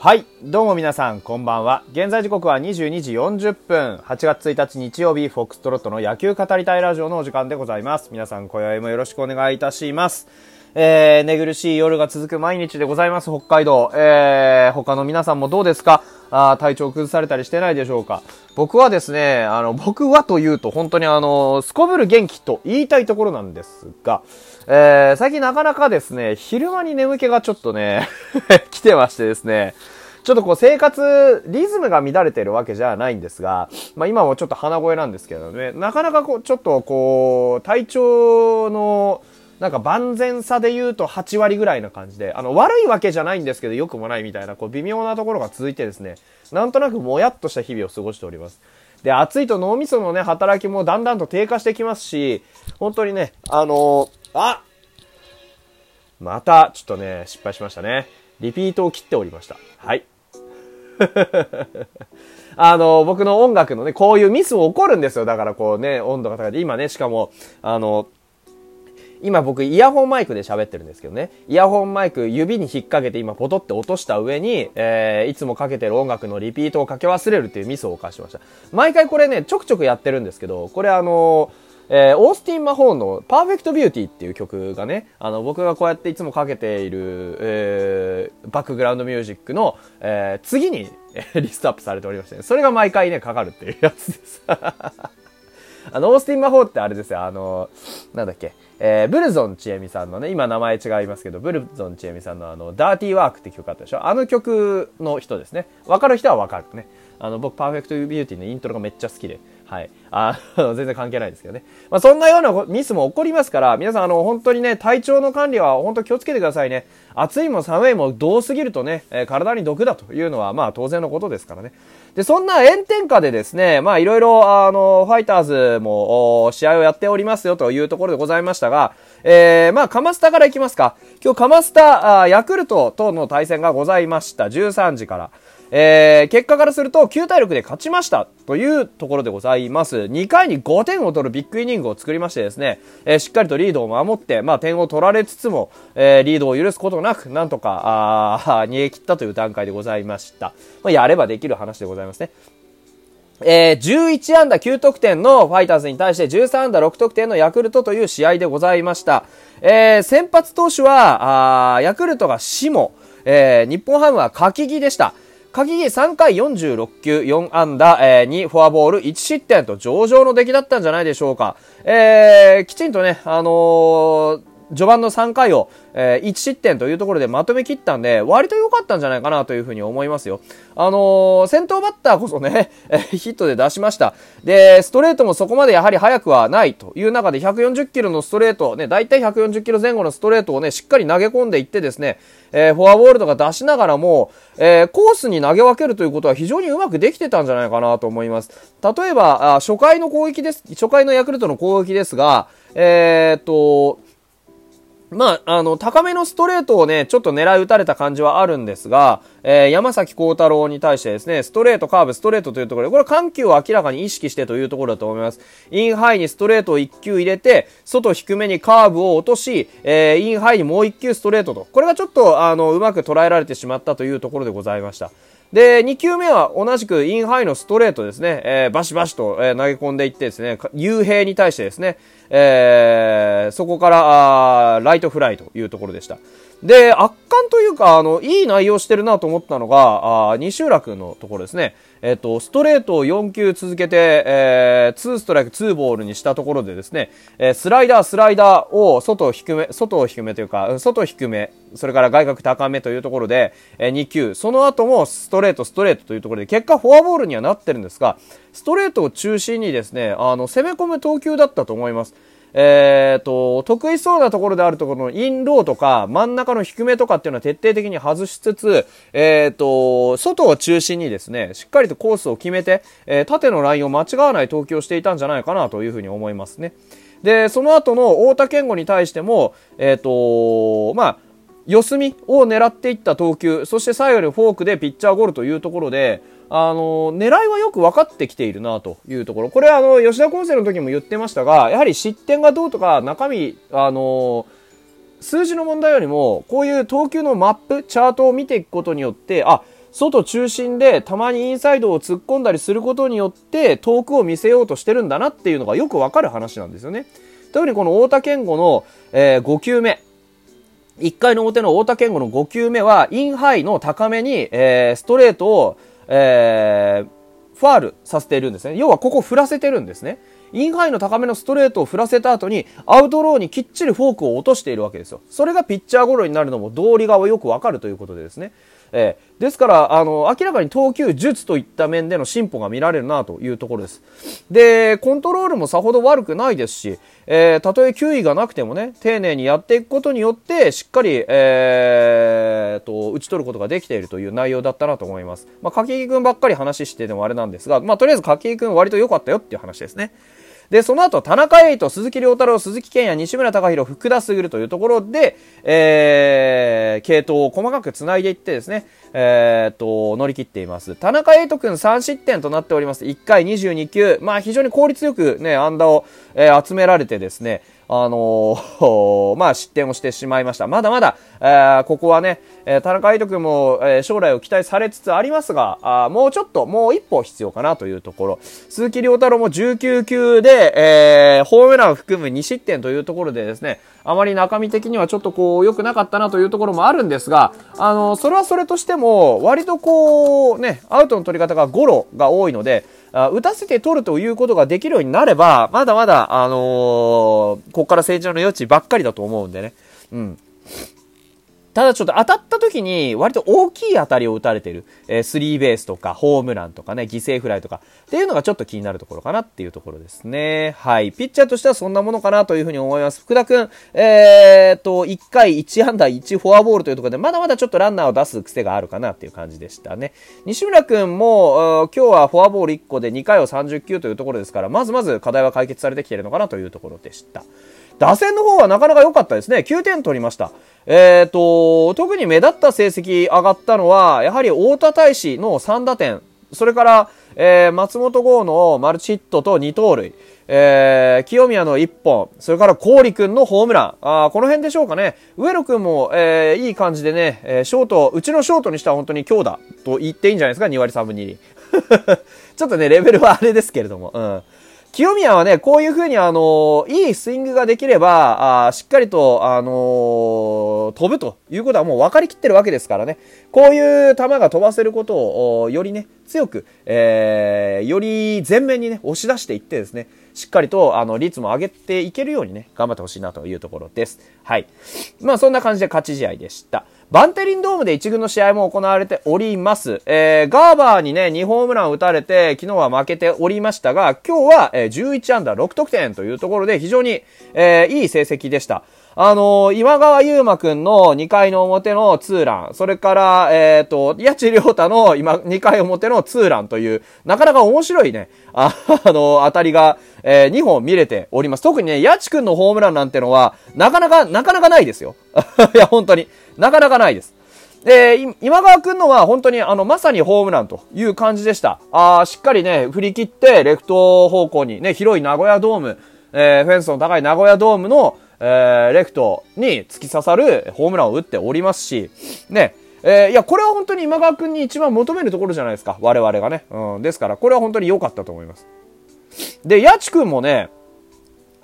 はい。どうも皆さん、こんばんは。現在時刻は22時40分。8月1日日曜日、フォックストロットの野球語りたいラジオのお時間でございます。皆さん、今宵もよろしくお願いいたします。えー、寝苦しい夜が続く毎日でございます、北海道。えー、他の皆さんもどうですか？あ体調崩されたりしてないでしょうか？僕はですね、あの、僕はというと本当にあの、すこぶる元気と言いたいところなんですが、えー、最近なかなかですね、昼間に眠気がちょっとね、来てましてですね、ちょっとこう生活、リズムが乱れてるわけじゃないんですが、まあ今もちょっと鼻声なんですけどね、なかなかこう、ちょっとこう、体調の、なんか万全さで言うと8割ぐらいな感じで、あの、悪いわけじゃないんですけど、良くもないみたいな、こう、微妙なところが続いてですね、なんとなくもやっとした日々を過ごしております。で、暑いと脳みそのね、働きもだんだんと低下してきますし、本当にね、あのあまた、ちょっとね、失敗しましたね。リピートを切っておりました。はい。あの、僕の音楽のね、こういうミス起こるんですよ。だからこうね、温度が高いで、今ね、しかも、あの、今僕イヤホンマイクで喋ってるんですけどね。イヤホンマイク指に引っ掛けて今ポトって落とした上に、えー、いつもかけてる音楽のリピートをかけ忘れるっていうミスを犯しました。毎回これね、ちょくちょくやってるんですけど、これあのえー、 Austin Mahone の Perfect Body っていう曲がね、あの、僕がこうやっていつもかけている、えー、バックグラウンドミュージックの、えー、次に、えー、リストアップされておりまして、ね、それが毎回ね、かかるっていうやつです。あの、 Austin Mahone ってあれですよ、あの、なんだっけ、えー、ブルゾンちえみさんのね、今名前違いますけど、ブルゾンちえみさんのあの、 Dirty Work って曲あったでしょ？あの曲の人ですね。わかる人はわかるね。あの、僕、パーフェクトビューティーのイントロがめっちゃ好きで、はい。あの、全然関係ないですけどね。まあ、そんなようなミスも起こりますから、皆さん、あの、本当にね、体調の管理は本当気をつけてくださいね。暑いも寒いもどうすぎるとね、え、体に毒だというのは、まあ、当然のことですからね。で、そんな炎天下でですね、まあ、いろいろ、あの、ファイターズも、試合をやっておりますよというところでございましたが、えー、まあ、カマスタからいきますか。今日、カマスタ、ヤクルトとの対戦がございました。13時から。えー、結果からすると9対6で勝ちましたというところでございます。2回に5点を取るビッグイニングを作りましてですね、えー、しっかりとリードを守って、まあ点を取られつつも、えー、リードを許すことなく、なんとか、あ逃げ切ったという段階でございました。まあ、やればできる話でございますね。えー、11安打9得点のファイターズに対して13安打6得点のヤクルトという試合でございました。えー、先発投手は、あヤクルトがシモ、えー、日本ハムは柿木でした。鍵木3回46球4安打、えー、2フォアボール1失点と上々の出来だったんじゃないでしょうか。えー、きちんとね、あのー、序盤の3回を、えー、1失点というところでまとめきったんで、割と良かったんじゃないかなというふうに思いますよ。あのー、先頭バッターこそね、え、ヒットで出しました。で、ストレートもそこまでやはり速くはないという中で140キロのストレート、ね、大体140キロ前後のストレートをね、しっかり投げ込んでいってですね、えー、フォアボールとか出しながらも、えー、コースに投げ分けるということは非常にうまくできてたんじゃないかなと思います。例えば、あ初回の攻撃です、初回のヤクルトの攻撃ですが、えー、っと、まあ、あの、高めのストレートをね、ちょっと狙い打たれた感じはあるんですが、えー、山崎晃大朗に対してですね、ストレート、カーブ、ストレートというところで、これ緩急を明らかに意識してというところだと思います。インハイにストレートを1球入れて、外低めにカーブを落とし、えー、インハイにもう1球ストレートと。これがちょっと、あの、うまく捉えられてしまったというところでございました。で、2球目は同じくインハイのストレートですね、えー、バシバシと、えー、投げ込んでいってですね、雄平に対してですね、えー、そこからあライトフライというところでした。で、圧巻というか、あの、いい内容してるなと思ったのが、あ西浦君のところですね。えっ、と、ストレートを4球続けて、えー、2ストライク2ボールにしたところでですね、えー、スライダー、スライダーを外低め、外低めというか、外低め、それから外角高めというところで、えー、2球、その後もストレート、ストレートというところで、結果フォアボールにはなってるんですが、ストレートを中心にですね、あの、攻め込む投球だったと思います。えーと、得意そうなところであるところのインローとか真ん中の低めとかっていうのは徹底的に外しつつ、えーと、外を中心にですね、しっかりとコースを決めて、えー、縦のラインを間違わない投球をしていたんじゃないかなというふうに思いますね。で、その後の太田健吾に対しても、えーと、まあ、四隅を狙っていった投球、そして最後にフォークでピッチャーゴロというところで、あの、狙いはよく分かってきているなというところ。これはあの、吉田康生の時も言ってましたが、やはり失点がどうとか中身、あの、数字の問題よりも、こういう投球のマップ、チャートを見ていくことによって、あ、外中心でたまにインサイドを突っ込んだりすることによって遠くを見せようとしてるんだなっていうのがよくわかる話なんですよね。特にこの太田賢吾の、えー、5球目。1回の表の太田賢吾の5球目は、インハイの高めに、えー、ストレートを、えー、ファールさせているんですね。要はここ振らせてるんですね。インハイの高めのストレートを振らせた後に、アウトローにきっちりフォークを落としているわけですよ。それがピッチャーゴロになるのも道理がよくわかるということでですね。えー、ですから、あの、明らかに投球術といった面での進歩が見られるなというところです。で、コントロールもさほど悪くないですし、えー、たとえ球威がなくてもね、丁寧にやっていくことによって、しっかり、えー、と、打ち取ることができているという内容だったなと思います。まあ、柿木くんばっかり話してでもあれなんですが、まあ、とりあえず柿木くん割と良かったよっていう話ですね。で、その後、田中栄斗、鈴木亮太郎、鈴木健也、西村隆弘、福田優というところで、えー、系統を細かく繋いでいってですね、えー、っと、乗り切っています。田中栄斗くん3失点となっております。1回22球。まあ、非常に効率よくね、アンダーを、えー、集められてですね、あのー、まあ、失点をしてしまいました。まだまだ、えー、ここはね、え、田中愛斗君も、え、将来を期待されつつありますが、あもうちょっと、もう一歩必要かなというところ。鈴木亮太郎も19球で、えー、ホームランを含む2失点というところでですね、あまり中身的にはちょっとこう、良くなかったなというところもあるんですが、あの、それはそれとしても、割とこう、ね、アウトの取り方がゴロが多いので、あ打たせて取るということができるようになれば、まだまだ、あのー、ここから成長の余地ばっかりだと思うんでね。うん。ただちょっと当たった時に割と大きい当たりを打たれてる、えー、スリーベースとかホームランとかね、犠牲フライとかっていうのがちょっと気になるところかなっていうところですね。はい。ピッチャーとしてはそんなものかなというふうに思います。福田くん、えー、っと、1回1安打1フォアボールというところで、まだまだちょっとランナーを出す癖があるかなっていう感じでしたね。西村くんも、今日はフォアボール1個で2回を30球というところですから、まずまず課題は解決されてきてるのかなというところでした。打線の方はなかなか良かったですね。9点取りました。えっ、ー、と、特に目立った成績上がったのは、やはり太田大使の3打点、それから、えー、松本剛のマルチヒットと2盗塁、えー、清宮の1本、それから郡君のホームラン、あこの辺でしょうかね。上野君も、えー、いい感じでね、えー、ショート、うちのショートにしては本当に強打と言っていいんじゃないですか、2割3分2厘。ちょっとね、レベルはあれですけれども、うん。清宮はね、こういう風にあの、いいスイングができれば、あしっかりと、あのー、飛ぶということはもう分かりきってるわけですからね。こういう球が飛ばせることを、よりね、強く、えー、より前面にね、押し出していってですね、しっかりと、あの、率も上げていけるようにね、頑張ってほしいなというところです。はい。まあ、そんな感じで勝ち試合でした。バンテリンドームで1軍の試合も行われております。えー、ガーバーにね、2ホームラン打たれて、昨日は負けておりましたが、今日は、えー、11安打6得点というところで非常に、えー、いい成績でした。あのー、今川優馬くんの2回の表のツーラン、それから、えっ、ー、と、八千良太の今、2回表のツーランという、なかなか面白いね、あ、あのー、当たりが、えー、2本見れております。特にね、八千くんのホームランなんてのは、なかなか、なかなかないですよ。いや、本当に。なかなかないです。で、今川くんのは本当にあの、まさにホームランという感じでした。あしっかりね、振り切って、レフト方向にね、広い名古屋ドーム、えー、フェンスの高い名古屋ドームの、えー、レフトに突き刺さるホームランを打っておりますし、ね、えー、いや、これは本当に今川くんに一番求めるところじゃないですか。我々がね。うん。ですから、これは本当に良かったと思います。で、やちくんもね、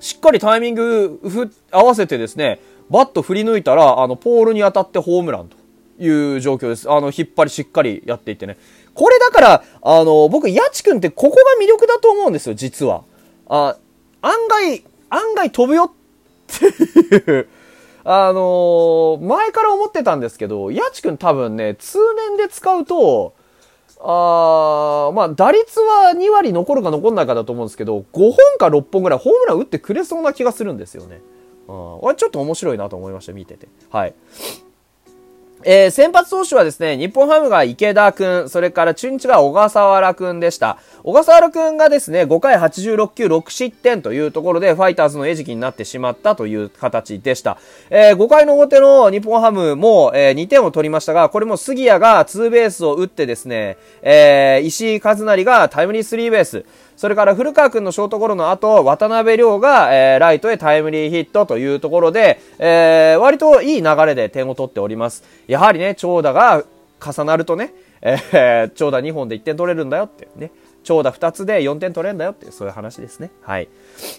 しっかりタイミングふ合わせてですね、バット振り抜いたら、あの、ポールに当たってホームランという状況です。あの、引っ張りしっかりやっていってね。これだから、あの、僕、ヤチ君ってここが魅力だと思うんですよ、実は。あ、案外、案外飛ぶよってっていうあの前から思ってたんですけど、やちくん多分ね、通年で使うと、あまあ、打率は2割残るか残んないかだと思うんですけど、5本か6本ぐらいホームラン打ってくれそうな気がするんですよね。うん、ちょっと面白いなと思いました、見てて。はい。えー、先発投手はですね、日本ハムが池田くん、それから中日が小笠原くんでした。小笠原くんがですね、5回86球6失点というところで、ファイターズの餌食になってしまったという形でした。えー、5回の表の日本ハムも、えー、2点を取りましたが、これも杉谷がツーベースを打ってですね、えー、石井和成がタイムリースリーベース、それから古川君のショートゴロの後、渡辺亮が、えー、ライトへタイムリーヒットというところで、えー、割といい流れで点を取っております。やはりね、長打が重なるとね、えー、長打2本で1点取れるんだよってね。長打2つで4点取れるんだよっていう、そういう話ですね。はい。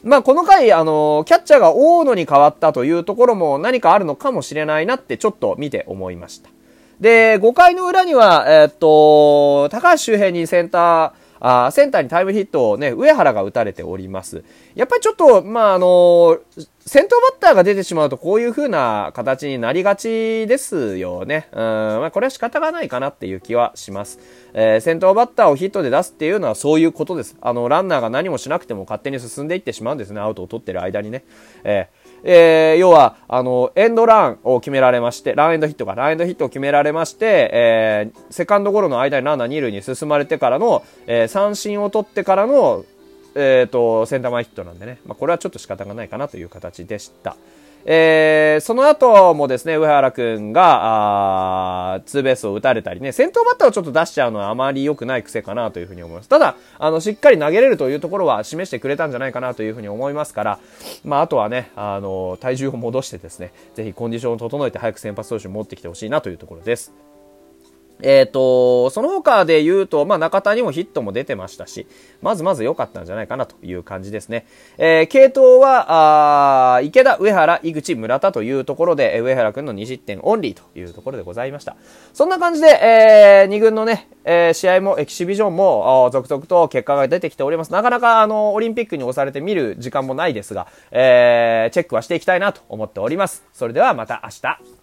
まあ、この回、あの、キャッチャーが大野に変わったというところも何かあるのかもしれないなってちょっと見て思いました。で、5回の裏には、えー、っと、高橋周平にセンター、あセンターにタイムヒットをね、上原が打たれております。やっぱりちょっと、まあ、あの先頭バッターが出てしまうとこういう風な形になりがちですよね。うん、まあ、これは仕方がないかなっていう気はします。えー、先頭バッターをヒットで出すっていうのはそういうことです。あの、ランナーが何もしなくても勝手に進んでいってしまうんですね。アウトを取ってる間にね。えーえー、要は、あの、エンドランを決められまして、ランエンドヒットか、ランエンドヒットを決められまして、えー、セカンドゴロの間にランナー二塁に進まれてからの、えー、三振を取ってからの、えっ、ー、と、センター前ヒットなんでね、まあ、これはちょっと仕方がないかなという形でした。えー、その後もですね、上原くんが、あーツーベースを打たれたりね、先頭バッターをちょっと出しちゃうのはあまり良くない癖かなというふうに思います。ただ、あの、しっかり投げれるというところは示してくれたんじゃないかなというふうに思いますから、まあ、あとはね、あの、体重を戻してですね、ぜひコンディションを整えて早く先発投手を持ってきてほしいなというところです。えっ、ー、と、その他で言うと、まあ、中田にもヒットも出てましたし、まずまず良かったんじゃないかなという感じですね。えー、系統は、あ池田、上原、井口、村田というところで、上原くんの2失点オンリーというところでございました。そんな感じで、えー、2軍のね、えー、試合もエキシビジョンも、続々と結果が出てきております。なかなか、あの、オリンピックに押されて見る時間もないですが、えー、チェックはしていきたいなと思っております。それではまた明日。